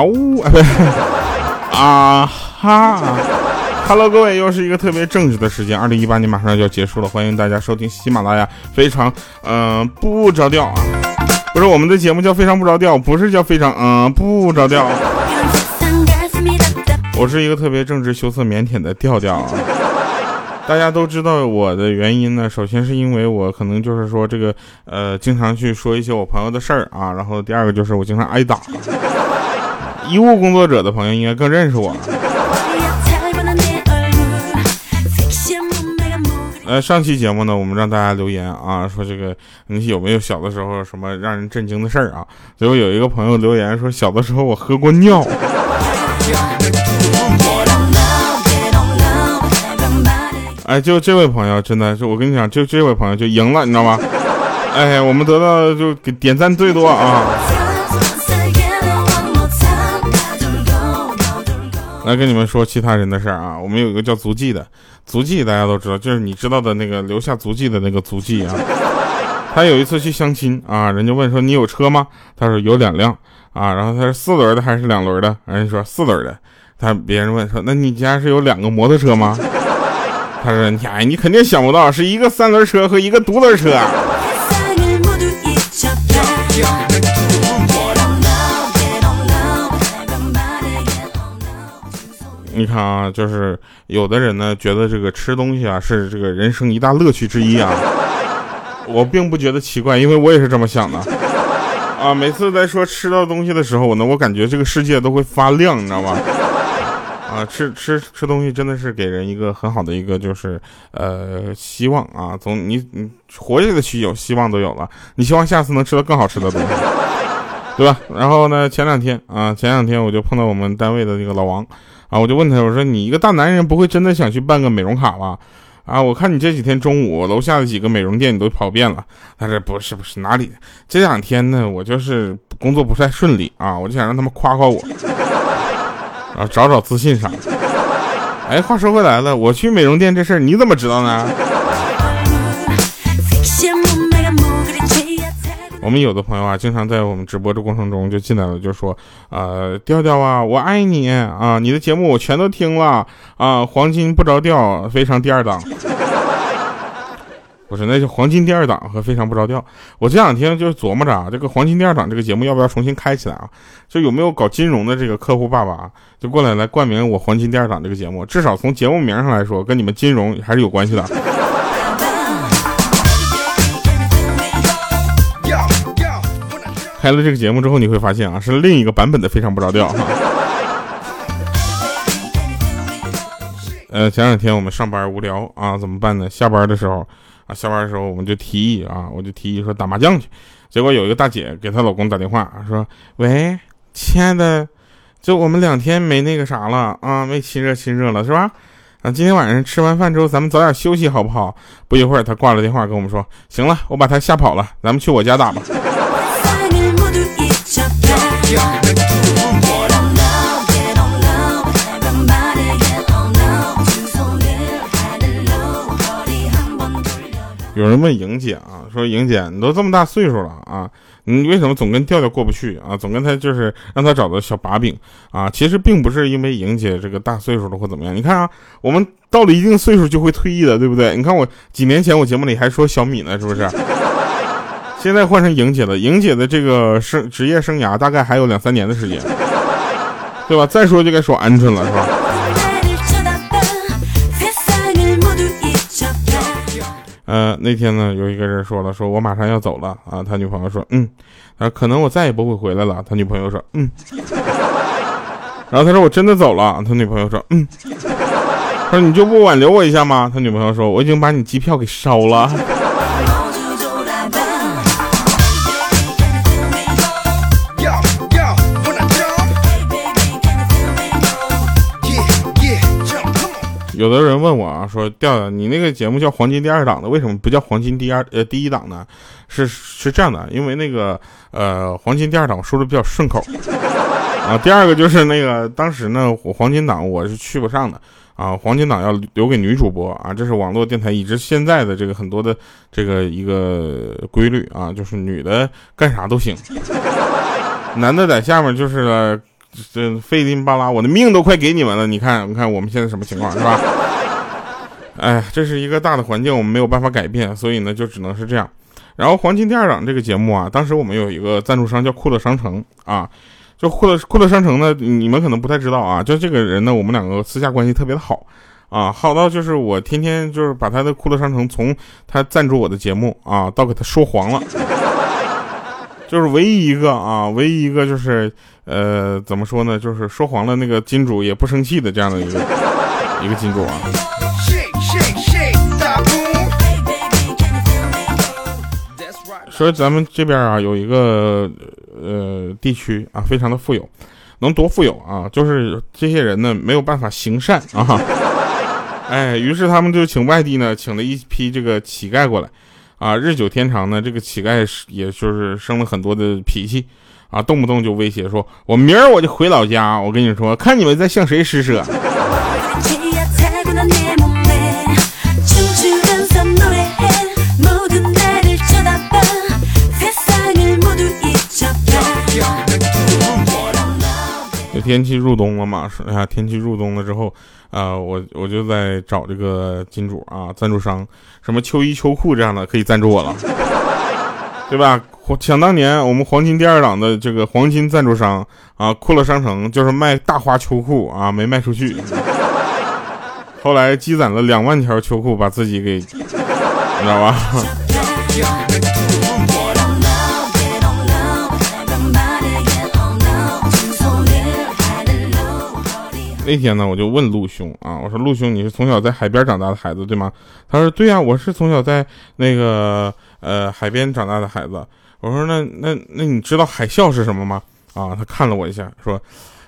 啊呜，啊哈，Hello，各位，又是一个特别正直的时间，二零一八年马上就要结束了，欢迎大家收听喜马拉雅，非常嗯不着调啊，不是我们的节目叫非常不着调，不是叫非常嗯不着调，我是一个特别正直、羞涩、腼腆的调调啊。大家都知道我的原因呢，首先是因为我可能就是说这个呃，经常去说一些我朋友的事儿啊，然后第二个就是我经常挨打。医务工作者的朋友应该更认识我。呃，上期节目呢，我们让大家留言啊，说这个你有没有小的时候什么让人震惊的事儿啊？结果有一个朋友留言说，小的时候我喝过尿。哎，就这位朋友，真的是我跟你讲，就这位朋友就赢了，你知道吗？哎，我们得到就给点赞最多啊！来跟你们说其他人的事儿啊，我们有一个叫足迹的，足迹大家都知道，就是你知道的那个留下足迹的那个足迹啊。他有一次去相亲啊，人家问说你有车吗？他说有两辆啊，然后他是四轮的还是两轮的？人家说四轮的。他别人问说那你家是有两个摩托车吗？他说：“哎，你肯定想不到，是一个三轮车和一个独轮车。”你看啊，就是有的人呢，觉得这个吃东西啊是这个人生一大乐趣之一啊。我并不觉得奇怪，因为我也是这么想的啊。每次在说吃到东西的时候，呢，我感觉这个世界都会发亮，你知道吗？啊，吃吃吃东西真的是给人一个很好的一个就是呃希望啊，总你你活着的去有希望都有了，你希望下次能吃到更好吃的东西，对吧？然后呢，前两天啊，前两天我就碰到我们单位的那个老王啊，我就问他，我说你一个大男人不会真的想去办个美容卡吧？啊，我看你这几天中午楼下的几个美容店你都跑遍了。他说不是不是哪里，这两天呢我就是工作不太顺利啊，我就想让他们夸夸我。然后，找找自信啥的。哎，话说回来了，我去美容店这事儿你怎么知道呢？我们有的朋友啊，经常在我们直播的过程中就进来了，就说：“呃，调调啊，我爱你啊，你的节目我全都听了啊，黄金不着调，非常第二档。”不是，那是黄金第二档和非常不着调。我这两天就琢磨着啊，这个黄金第二档这个节目要不要重新开起来啊？就有没有搞金融的这个客户爸爸啊就过来来冠名我黄金第二档这个节目？至少从节目名上来说，跟你们金融还是有关系的。开了这个节目之后，你会发现啊，是另一个版本的非常不着调哈。呃，前两天我们上班无聊啊，怎么办呢？下班的时候啊。下班的时候，我们就提议啊，我就提议说打麻将去。结果有一个大姐给她老公打电话说：“喂，亲爱的，就我们两天没那个啥了啊，没亲热亲热了，是吧？啊，今天晚上吃完饭之后，咱们早点休息好不好？”不一会儿，她挂了电话跟我们说：“行了，我把他吓跑了，咱们去我家打吧。”有人问莹姐啊，说莹姐，你都这么大岁数了啊，你为什么总跟调调过不去啊？总跟他就是让他找到小把柄啊？其实并不是因为莹姐这个大岁数了或怎么样。你看啊，我们到了一定岁数就会退役的，对不对？你看我几年前我节目里还说小米呢，是不是？现在换成莹姐了，莹姐的这个生职业生涯大概还有两三年的时间，对吧？再说就该说鹌鹑了，是吧？呃，那天呢，有一个人说了，说我马上要走了啊。他女朋友说，嗯，啊，可能我再也不会回来了。他女朋友说，嗯。然后他说我真的走了。他女朋友说，嗯。他说你就不挽留我一下吗？他女朋友说，我已经把你机票给烧了。有的人问我啊，说调调，你那个节目叫黄金第二档的，为什么不叫黄金第二呃第一档呢？是是这样的，因为那个呃黄金第二档说的比较顺口啊。第二个就是那个当时呢，我黄金档我是去不上的啊，黄金档要留给女主播啊，这是网络电台一直现在的这个很多的这个一个规律啊，就是女的干啥都行，男的在下面就是这费劲巴拉，我的命都快给你们了，你看，你看我们现在什么情况是吧？哎，这是一个大的环境，我们没有办法改变，所以呢，就只能是这样。然后《黄金第二档》这个节目啊，当时我们有一个赞助商叫酷乐商城啊，就酷乐酷乐商城呢，你们可能不太知道啊，就这个人呢，我们两个私下关系特别的好啊，好到就是我天天就是把他的酷乐商城从他赞助我的节目啊，到给他说黄了，就是唯一一个啊，唯一一个就是呃，怎么说呢，就是说黄了那个金主也不生气的这样的一个 一个金主啊。所以咱们这边啊，有一个呃地区啊，非常的富有，能多富有啊？就是这些人呢，没有办法行善啊，哎，于是他们就请外地呢，请了一批这个乞丐过来，啊，日久天长呢，这个乞丐也就是生了很多的脾气啊，动不动就威胁说，我明儿我就回老家，我跟你说，看你们在向谁施舍。天气入冬了嘛？是啊，天气入冬了之后，啊，我我就在找这个金主啊，赞助商，什么秋衣秋裤这样的可以赞助我了，对吧？想当年我们黄金第二档的这个黄金赞助商啊，酷乐商城就是卖大花秋裤啊，没卖出去，后来积攒了两万条秋裤，把自己给，你知道吧？那天呢，我就问陆兄啊，我说陆兄，你是从小在海边长大的孩子对吗？他说对呀，我是从小在那个呃海边长大的孩子。我说那那那你知道海啸是什么吗？啊，他看了我一下，说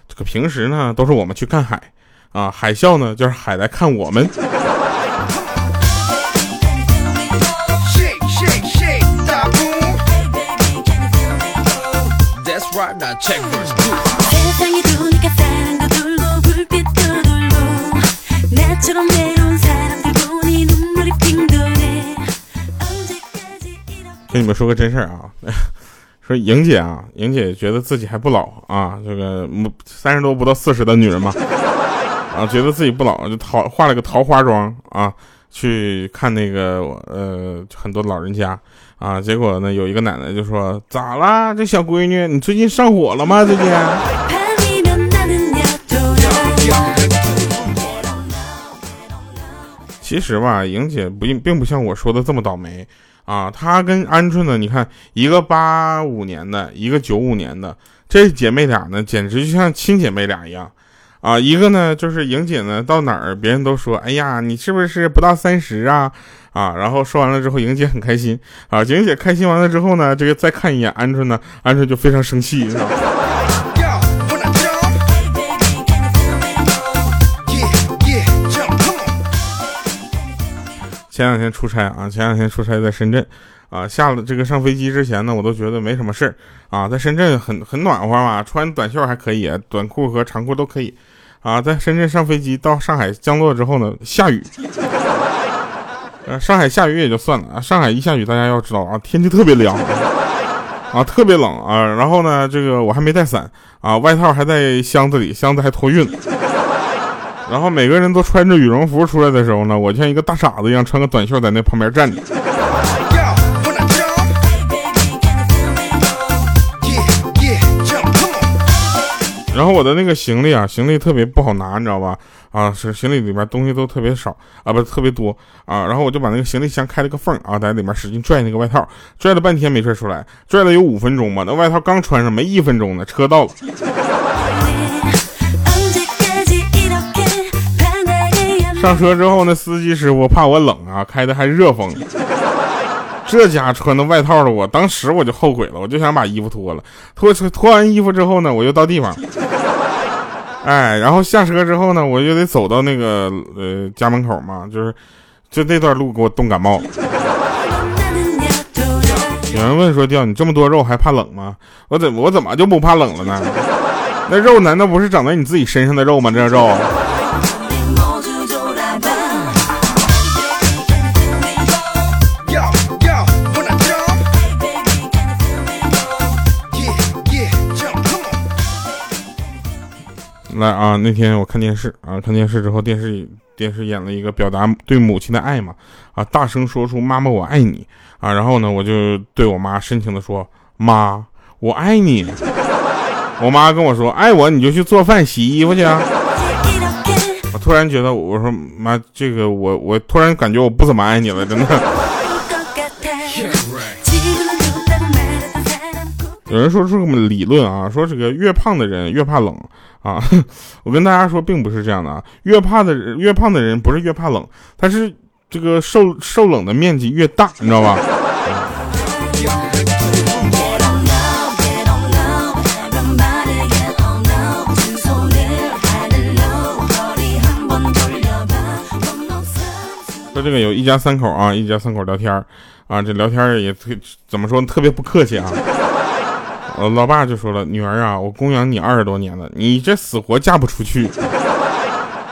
这个平时呢都是我们去看海啊，海啸呢就是海来看我们。跟你们说个真事儿啊，说莹姐啊，莹姐觉得自己还不老啊，这个三十多不到四十的女人嘛，啊，觉得自己不老，就桃化了个桃花妆啊，去看那个呃很多老人家啊，结果呢有一个奶奶就说咋啦，这小闺女你最近上火了吗？最近？其实吧，莹姐不并不像我说的这么倒霉啊。她跟鹌鹑呢，你看一个八五年的，一个九五年的，这姐妹俩呢，简直就像亲姐妹俩一样啊。一个呢，就是莹姐呢，到哪儿别人都说，哎呀，你是不是不到三十啊？啊，然后说完了之后，莹姐很开心啊。莹姐开心完了之后呢，这个再看一眼鹌鹑呢，鹌鹑就非常生气。是吧前两天出差啊，前两天出差在深圳，啊，下了这个上飞机之前呢，我都觉得没什么事儿啊，在深圳很很暖和嘛，穿短袖还可以，短裤和长裤都可以，啊，在深圳上飞机到上海降落之后呢，下雨，呃，上海下雨也就算了啊，上海一下雨，大家要知道啊，天气特别凉，啊，特别冷啊，然后呢，这个我还没带伞啊，外套还在箱子里，箱子还托运。然后每个人都穿着羽绒服出来的时候呢，我像一个大傻子一样穿个短袖在那旁边站着。然后我的那个行李啊，行李特别不好拿，你知道吧？啊，是行李里面东西都特别少啊，不是特别多啊。然后我就把那个行李箱开了个缝啊，在里面使劲拽那个外套，拽了半天没拽出来，拽了有五分钟吧。那外套刚穿上没一分钟呢，车到了。上车之后，那司机师傅怕我冷啊，开的还热风。这家穿的外套的，我当时我就后悔了，我就想把衣服脱了。脱脱完衣服之后呢，我又到地方，哎，然后下车之后呢，我就得走到那个呃家门口嘛，就是就那段路给我冻感冒。有人问说：“掉你这么多肉还怕冷吗？”我怎我怎么就不怕冷了呢？那肉难道不是长在你自己身上的肉吗？这肉。来啊，那天我看电视啊，看电视之后，电视电视演了一个表达对母亲的爱嘛，啊，大声说出“妈妈我爱你”啊，然后呢，我就对我妈深情的说：“妈，我爱你。”我妈跟我说：“爱我你就去做饭洗衣服去啊。”我突然觉得，我说妈，这个我我突然感觉我不怎么爱你了，真的。有人说出这么理论啊，说这个越胖的人越怕冷啊。我跟大家说，并不是这样的啊。越怕的人，越胖的人不是越怕冷，他是这个受受冷的面积越大，你知道吧？说这个有一家三口啊，一家三口聊天啊，这聊天也特怎么说特别不客气啊。老爸就说了：“女儿啊，我供养你二十多年了，你这死活嫁不出去。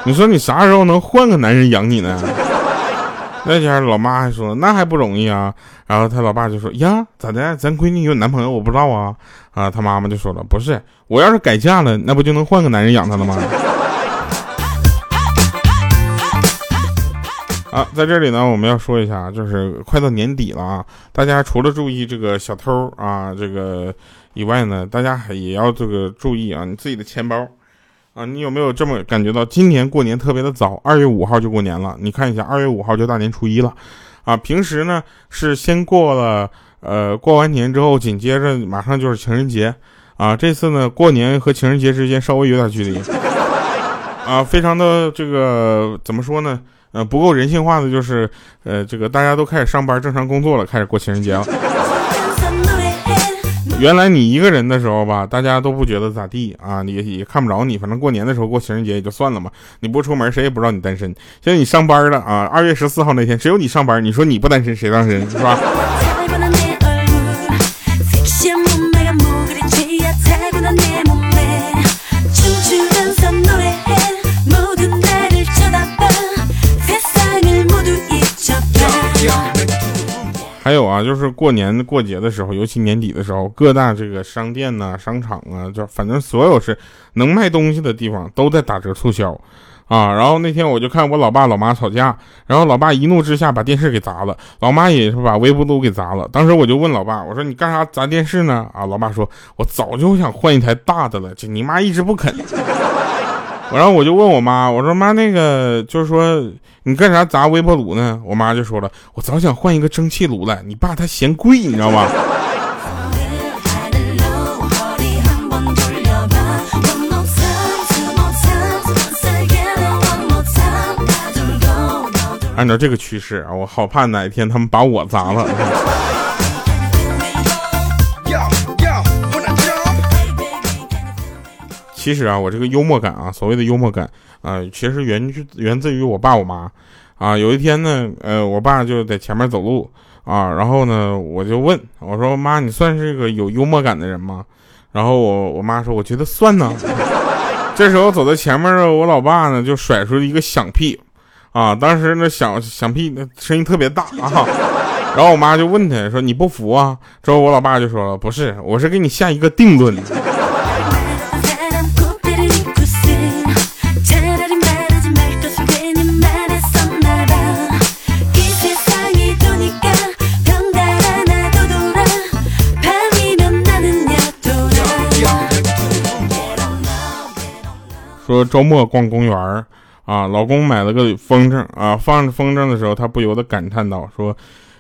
你说你啥时候能换个男人养你呢？” 那家老妈还说：“那还不容易啊。”然后他老爸就说：“呀，咋的？咱闺女有男朋友，我不知道啊。”啊，他妈妈就说了：“不是，我要是改嫁了，那不就能换个男人养她了吗？” 啊，在这里呢，我们要说一下，就是快到年底了啊，大家除了注意这个小偷啊，这个。以外呢，大家还也要这个注意啊，你自己的钱包啊，你有没有这么感觉到今年过年特别的早，二月五号就过年了？你看一下，二月五号就大年初一了啊。平时呢是先过了，呃，过完年之后紧接着马上就是情人节啊。这次呢过年和情人节之间稍微有点距离啊，非常的这个怎么说呢？呃，不够人性化的就是，呃，这个大家都开始上班正常工作了，开始过情人节了。原来你一个人的时候吧，大家都不觉得咋地啊，你也看不着你，反正过年的时候过情人节也就算了嘛，你不出门谁也不知道你单身。现在你上班了啊，二月十四号那天只有你上班，你说你不单身谁单身是吧？还有啊，就是过年过节的时候，尤其年底的时候，各大这个商店呐、商场啊，就反正所有是能卖东西的地方都在打折促销，啊。然后那天我就看我老爸老妈吵架，然后老爸一怒之下把电视给砸了，老妈也是把微波炉给砸了。当时我就问老爸，我说你干啥砸电视呢？啊，老爸说，我早就想换一台大的了，就你妈一直不肯。然后我就问我妈，我说妈，那个就是说你干啥砸微波炉呢？我妈就说了，我早想换一个蒸汽炉了，你爸他嫌贵，你知道吗？按照这个趋势啊，我好怕哪一天他们把我砸了。其实啊，我这个幽默感啊，所谓的幽默感啊，其实源于源自于我爸我妈啊。有一天呢，呃，我爸就在前面走路啊，然后呢，我就问我说：“妈，你算是个有幽默感的人吗？”然后我我妈说：“我觉得算呢。” 这时候走在前面的我老爸呢，就甩出一个响屁啊，当时那响响屁那声音特别大啊。然后我妈就问他说：“你不服啊？”之后我老爸就说了：“不是，我是给你下一个定论。”说周末逛公园啊，老公买了个风筝啊，放着风筝的时候，他不由得感叹道：“说，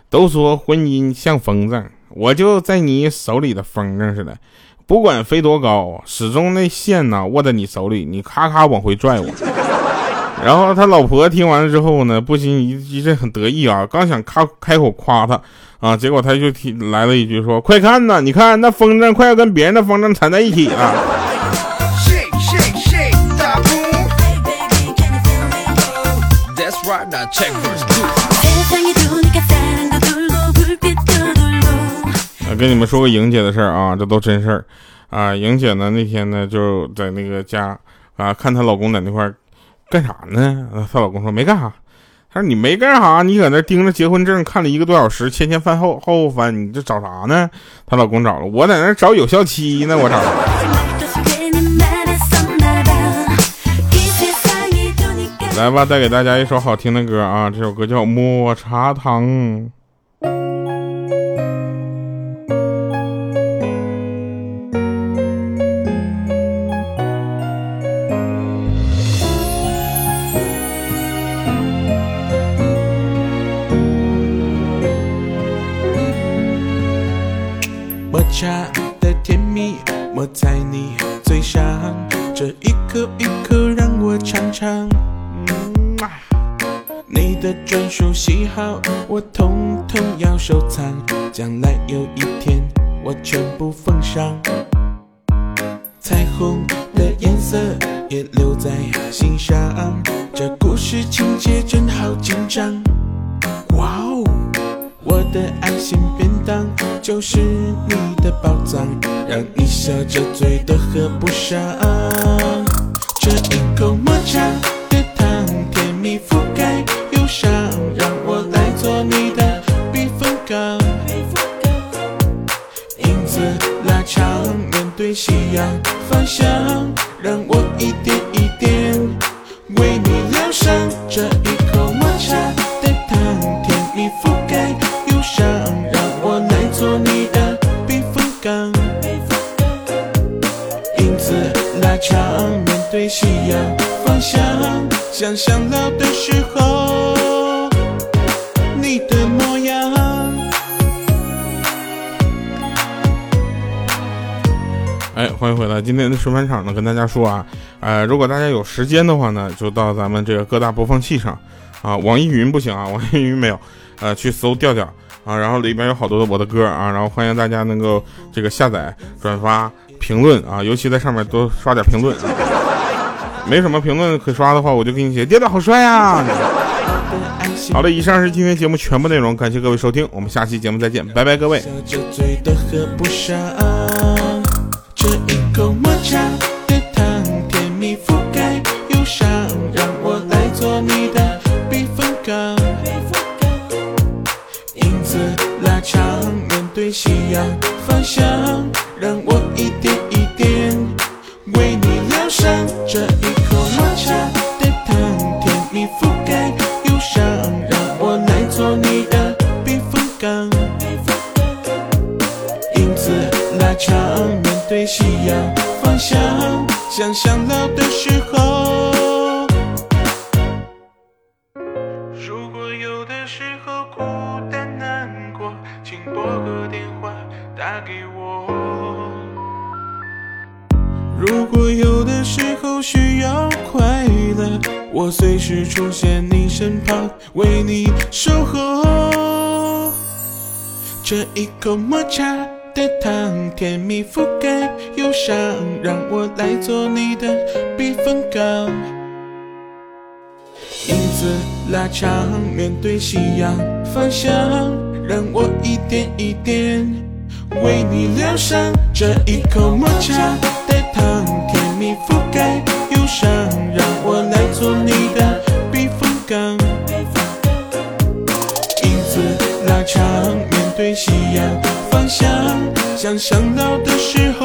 都说婚姻像风筝，我就在你手里的风筝似的，不管飞多高，始终那线呢握在你手里，你咔咔往回拽我。”然后他老婆听完了之后呢，不禁一一阵很得意啊，刚想开开口夸他啊，结果他就提来了一句说：“快看呐，你看那风筝快要跟别人的风筝缠在一起了。”跟你们说个莹姐的事儿啊，这都真事儿啊。莹姐呢那天呢就在那个家啊，看她老公在那块干啥呢？她老公说没干啥。她说你没干啥，你搁那盯着结婚证看了一个多小时，前前翻后后翻，你这找啥呢？她老公找了，我在那找有效期呢，我找。来吧，带给大家一首好听的歌啊！这首歌叫《抹茶糖》。抹茶的甜蜜抹在你嘴上，这一口一口让我尝尝。你的专属喜好我统统要收藏，将来有一天我全部奉上。彩虹的颜色也留在心上，这故事情节真好紧张。哇哦！我的爱心便当就是你的宝藏，让你笑着嘴都合不上。这一口抹茶方今天的顺返场呢，跟大家说啊，呃，如果大家有时间的话呢，就到咱们这个各大播放器上啊，网易云不行啊，网易云没有，呃，去搜调调啊，然后里边有好多的我的歌啊，然后欢迎大家能够这个下载、转发、评论啊，尤其在上面多刷点评论。没什么评论可刷的话，我就给你写调调好帅呀、好了，以上是今天节目全部内容，感谢各位收听，我们下期节目再见，拜拜，各位。笑着嘴都合不上。口抹茶我随时出现你身旁，为你守候。这一口抹茶的糖，甜蜜覆盖忧伤，让我来做你的避风港。影子拉长，面对夕阳方向，让我一点一点为你疗伤。这一口抹茶的糖，甜蜜覆盖忧伤，让我来做你的避风港。影子拉长，面对夕阳方向，想想老的时候